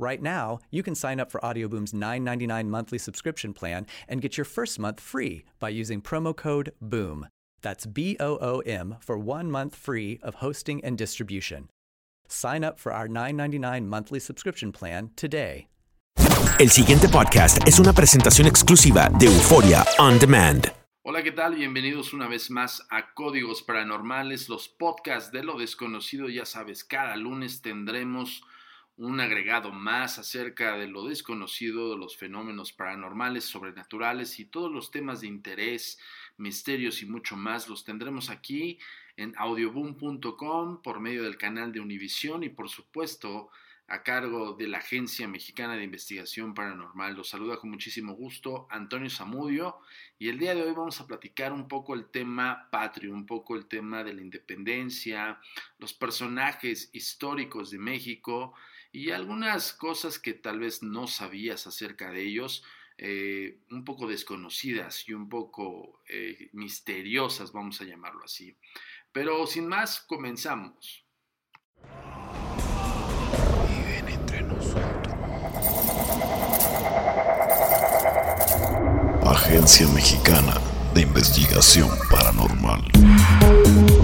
Right now, you can sign up for Audioboom's $9.99 monthly subscription plan and get your first month free by using promo code BOOM. That's B O O M for one month free of hosting and distribution. Sign up for our $9.99 monthly subscription plan today. El siguiente podcast es una presentación exclusiva de Euforia On Demand. Hola, ¿qué tal? Bienvenidos una vez más a Códigos Paranormales, los podcasts de lo desconocido. Ya sabes, cada lunes tendremos un agregado más acerca de lo desconocido, de los fenómenos paranormales, sobrenaturales y todos los temas de interés, misterios y mucho más los tendremos aquí en audioboom.com por medio del canal de Univisión y por supuesto a cargo de la Agencia Mexicana de Investigación Paranormal. Los saluda con muchísimo gusto Antonio Zamudio y el día de hoy vamos a platicar un poco el tema patrio, un poco el tema de la independencia, los personajes históricos de México y algunas cosas que tal vez no sabías acerca de ellos, eh, un poco desconocidas y un poco eh, misteriosas, vamos a llamarlo así. Pero sin más, comenzamos. Agencia Mexicana de Investigación Paranormal.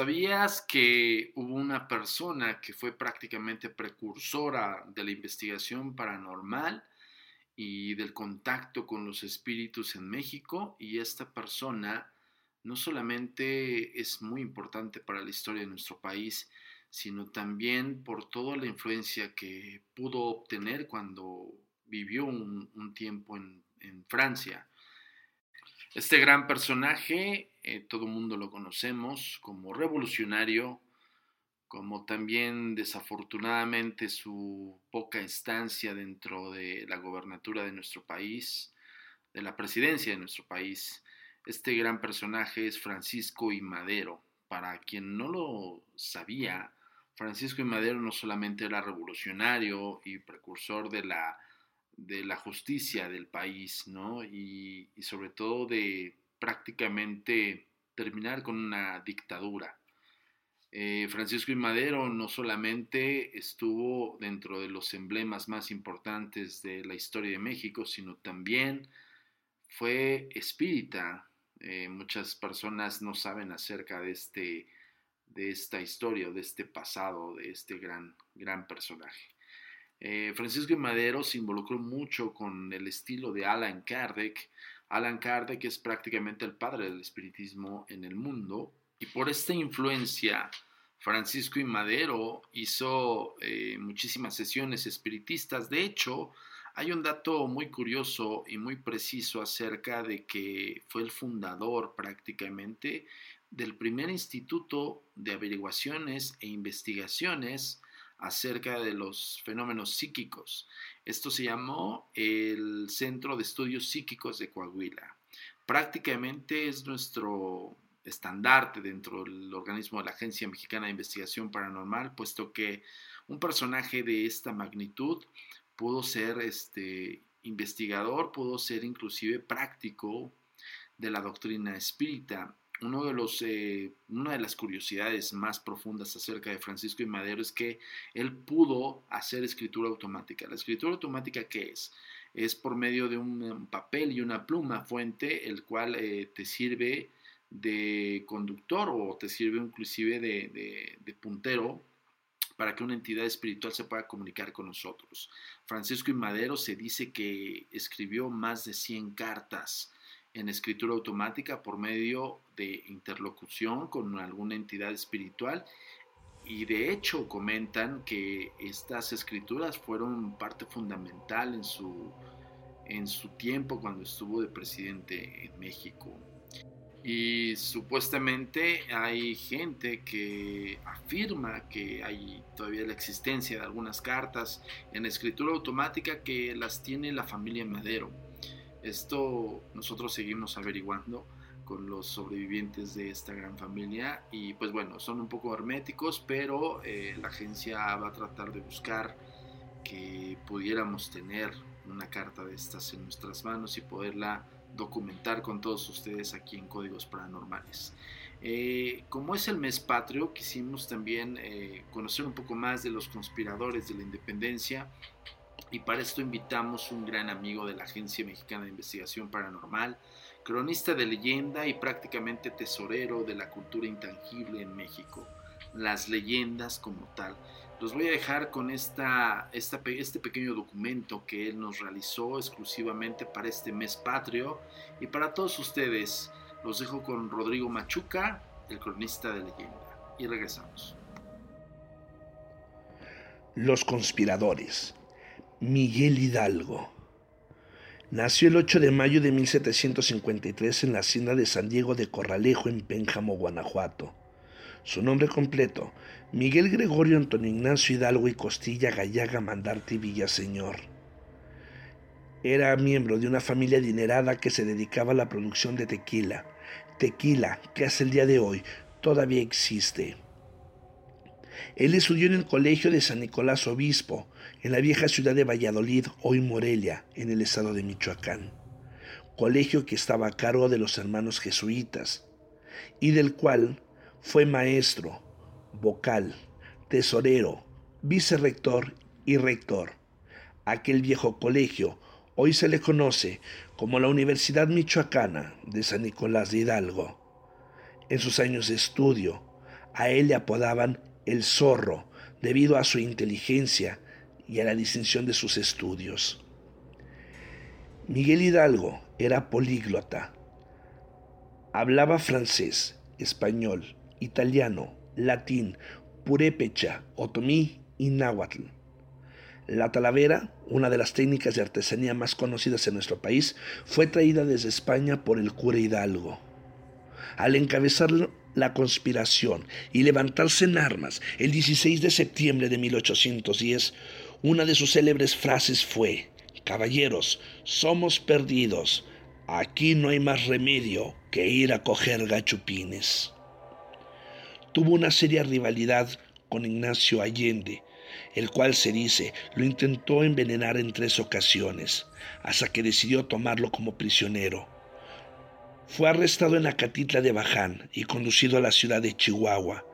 ¿Sabías que hubo una persona que fue prácticamente precursora de la investigación paranormal y del contacto con los espíritus en México? Y esta persona no solamente es muy importante para la historia de nuestro país, sino también por toda la influencia que pudo obtener cuando vivió un, tiempo en Francia. Este gran personaje, eh, todo el mundo lo conocemos como revolucionario, como también desafortunadamente su poca estancia dentro de la gobernatura de nuestro país, de la presidencia de nuestro país. Este gran personaje es Francisco y Madero. Para quien no lo sabía, Francisco y Madero no solamente era revolucionario y precursor de la de la justicia del país, ¿no? Y, y, sobre todo de prácticamente terminar con una dictadura. Eh, Francisco y Madero no solamente estuvo dentro de los emblemas más importantes de la historia de México, sino también fue espírita. Eh, muchas personas no saben acerca de, este, de esta historia, de este pasado, de este gran, gran personaje. Eh, Francisco y Madero se involucró mucho con el estilo de Alan Kardec. Alan Kardec es prácticamente el padre del espiritismo en el mundo y por esta influencia Francisco y Madero hizo eh, muchísimas sesiones espiritistas. De hecho, hay un dato muy curioso y muy preciso acerca de que fue el fundador prácticamente del primer instituto de averiguaciones e investigaciones acerca de los fenómenos psíquicos. Esto se llamó el Centro de Estudios Psíquicos de Coahuila. Prácticamente es nuestro estandarte dentro del organismo de la Agencia Mexicana de Investigación Paranormal, puesto que un personaje de esta magnitud pudo ser este, investigador, pudo ser inclusive práctico de la doctrina espírita. Uno de los, eh, una de las curiosidades más profundas acerca de Francisco y Madero es que él pudo hacer escritura automática. ¿La escritura automática qué es? Es por medio de un papel y una pluma fuente, el cual eh, te sirve de conductor o te sirve inclusive de, puntero para que una entidad espiritual se pueda comunicar con nosotros. Francisco y Madero se dice que escribió más de 100 cartas en escritura automática por medio de interlocución con alguna entidad espiritual y de hecho comentan que estas escrituras fueron parte fundamental en su, en su tiempo cuando estuvo de presidente en México. Y supuestamente hay gente que afirma que hay todavía la existencia de algunas cartas en escritura automática que las tiene la familia Madero. Esto nosotros seguimos averiguando con los sobrevivientes de esta gran familia y pues bueno, son un poco herméticos, pero eh, la agencia va a tratar de buscar que pudiéramos tener una carta de estas en nuestras manos y poderla documentar con todos ustedes aquí en Códigos Paranormales. Eh, como es el mes patrio, quisimos también eh, conocer un poco más de los conspiradores de la independencia y para esto invitamos un gran amigo de la Agencia Mexicana de Investigación Paranormal, cronista de leyenda y prácticamente tesorero de la cultura intangible en México, las leyendas como tal. Los voy a dejar con este pequeño documento que él nos realizó exclusivamente para este mes patrio. Y para todos ustedes, los dejo con Rodrigo Machuca, el cronista de leyenda. Y regresamos. Los conspiradores. Miguel Hidalgo. Nació el 8 de mayo de 1753 en la hacienda de San Diego de Corralejo en Pénjamo, Guanajuato. Su nombre completo, Miguel Gregorio Antonio Ignacio Hidalgo y Costilla Gallaga Mandarte Villaseñor. Era miembro de una familia adinerada que se dedicaba a la producción de tequila, tequila que hasta el día de hoy todavía existe. Él estudió en el Colegio de San Nicolás Obispo, en la vieja ciudad de Valladolid, hoy Morelia, en el estado de Michoacán, colegio que estaba a cargo de los hermanos jesuitas, y del cual fue maestro, vocal, tesorero, vicerrector y rector. Aquel viejo colegio hoy se le conoce como la Universidad Michoacana de San Nicolás de Hidalgo. En sus años de estudio, a él le apodaban el zorro debido a su inteligencia y a la distinción de sus estudios. Miguel Hidalgo era políglota. Hablaba francés, español, italiano, latín, purépecha, otomí y náhuatl. La talavera, una de las técnicas de artesanía más conocidas en nuestro país, fue traída desde España por el cura Hidalgo. Al encabezar la conspiración y levantarse en armas el 16 de septiembre de 1810, una de sus célebres frases fue, Caballeros, somos perdidos, aquí no hay más remedio que ir a coger gachupines tuvo una seria rivalidad con Ignacio Allende, el cual se dice lo intentó envenenar en tres ocasiones, hasta que decidió tomarlo como prisionero. Fue arrestado en Acatitla de Baján y conducido a la ciudad de Chihuahua,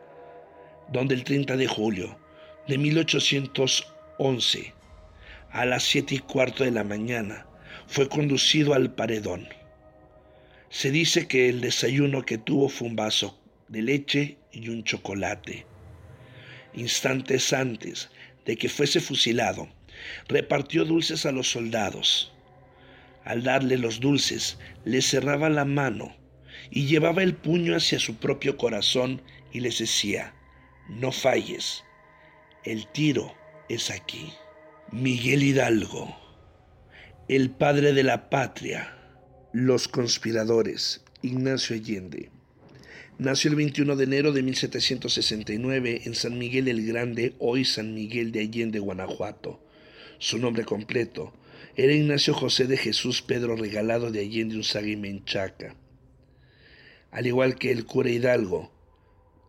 donde el 30 de julio de 1811, a las siete y cuarto de la mañana, fue conducido al paredón. Se dice que el desayuno que tuvo fue un vaso de leche y un chocolate. Instantes antes de que fuese fusilado, repartió dulces a los soldados. Al darle los dulces, le cerraba la mano y llevaba el puño hacia su propio corazón y les decía, no falles, el tiro es aquí. Miguel Hidalgo, el padre de la patria, los conspiradores, Ignacio Allende. Nació el 21 de enero de 1769 en San Miguel el Grande, hoy San Miguel de Allende, Guanajuato. Su nombre completo era Ignacio José de Jesús Pedro Regalado de Allende Unzaga y Menchaca. Al igual que el cura Hidalgo,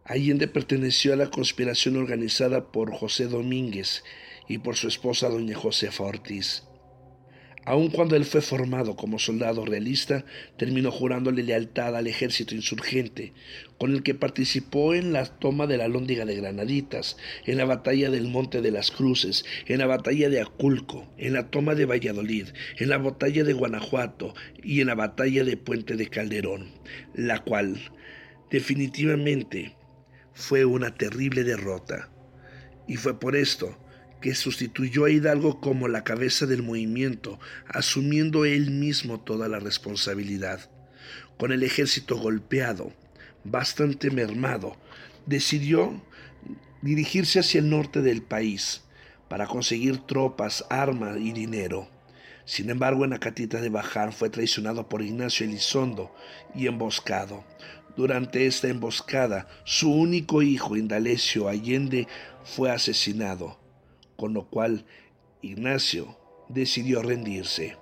Allende perteneció a la conspiración organizada por José Domínguez y por su esposa doña Josefa Ortiz. Aun cuando él fue formado como soldado realista, terminó jurándole lealtad al ejército insurgente, con el que participó en la toma de la Lóndiga de Granaditas, en la batalla del Monte de las Cruces, en la batalla de Aculco, en la toma de Valladolid, en la batalla de Guanajuato y en la batalla de Puente de Calderón, la cual definitivamente fue una terrible derrota. Y fue por esto que sustituyó a Hidalgo como la cabeza del movimiento, asumiendo él mismo toda la responsabilidad. Con el ejército golpeado, bastante mermado, decidió dirigirse hacia el norte del país para conseguir tropas, armas y dinero. Sin embargo, en Acatita de Baján fue traicionado por Ignacio Elizondo y emboscado. Durante esta emboscada, su único hijo, Indalecio Allende, fue asesinado con lo cual Ignacio decidió rendirse.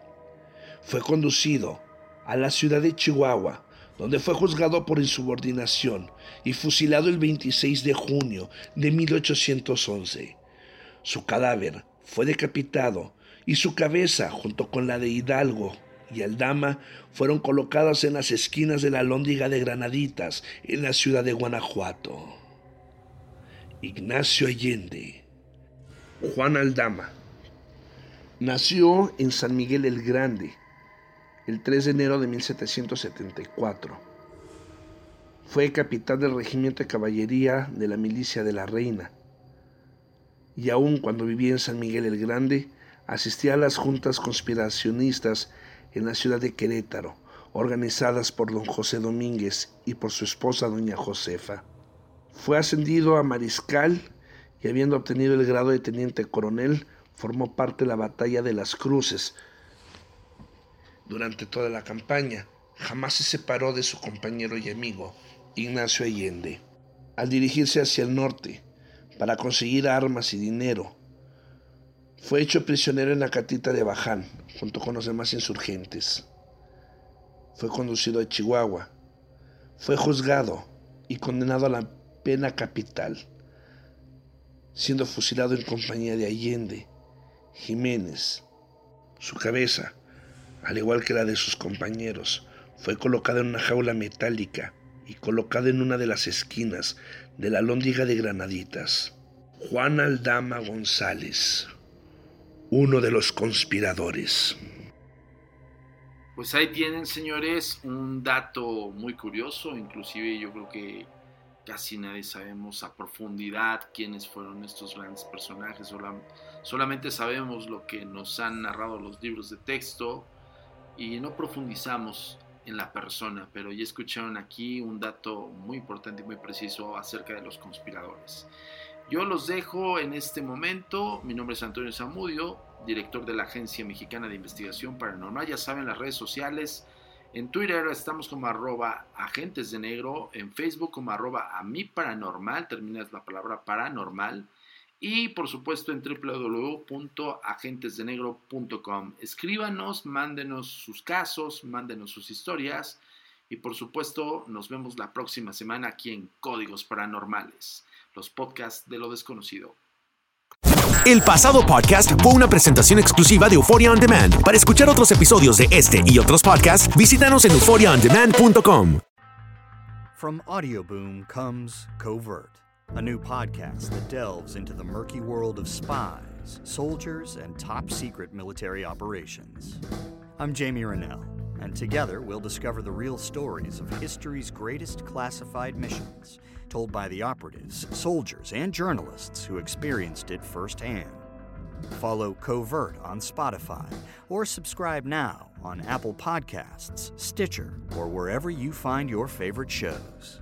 Fue conducido a la ciudad de Chihuahua, donde fue juzgado por insubordinación y fusilado el 26 de junio de 1811. Su cadáver fue decapitado y su cabeza, junto con la de Hidalgo y Aldama, fueron colocadas en las esquinas de la Lóndiga de Granaditas, en la ciudad de Guanajuato. Ignacio Allende Juan Aldama. Nació en San Miguel el Grande el 3 de enero de 1774. Fue capitán del regimiento de caballería de la milicia de la Reina. Y aún cuando vivía en San Miguel el Grande, asistía a las juntas conspiracionistas en la ciudad de Querétaro, organizadas por don José Domínguez y por su esposa doña Josefa. Fue ascendido a mariscal y habiendo obtenido el grado de teniente coronel, formó parte de la batalla de las Cruces. Durante toda la campaña, jamás se separó de su compañero y amigo, Ignacio Allende. Al dirigirse hacia el norte, para conseguir armas y dinero, fue hecho prisionero en la catita de Baján, junto con los demás insurgentes. Fue conducido a Chihuahua. Fue juzgado y condenado a la pena capital siendo fusilado en compañía de Allende, Jiménez. Su cabeza, al igual que la de sus compañeros, fue colocada en una jaula metálica y colocada en una de las esquinas de la lóndiga de Granaditas. Juan Aldama González, uno de los conspiradores. Pues ahí tienen, señores, un dato muy curioso, inclusive yo creo que casi nadie sabemos a profundidad quiénes fueron estos grandes personajes, solamente sabemos lo que nos han narrado los libros de texto y no profundizamos en la persona, pero ya escucharon aquí un dato muy importante y muy preciso acerca de los conspiradores. Yo los dejo en este momento. Mi nombre es Antonio Zamudio, director de la Agencia Mexicana de Investigación Paranormal. Ya saben, las redes sociales en Twitter estamos como arroba agentes de negro, en Facebook como arroba a mi paranormal, terminas la palabra paranormal, y por supuesto en www.agentesdenegro.com. Escríbanos, mándenos sus casos, mándenos sus historias y por supuesto nos vemos la próxima semana aquí en Códigos Paranormales, los podcasts de lo desconocido. El pasado podcast fue una presentación exclusiva de Euphoria On Demand. Para escuchar otros episodios de este y otros podcasts, visítanos en euphoriaondemand.com. From Audioboom comes Covert, a new podcast that delves into the murky world of spies, soldiers, and top secret military operations. I'm Jamie Rennell, and together we'll discover the real stories of history's greatest classified missions told by the operatives, soldiers, and journalists who experienced it firsthand. Follow Covert on Spotify or subscribe now on Apple Podcasts, Stitcher, or wherever you find your favorite shows.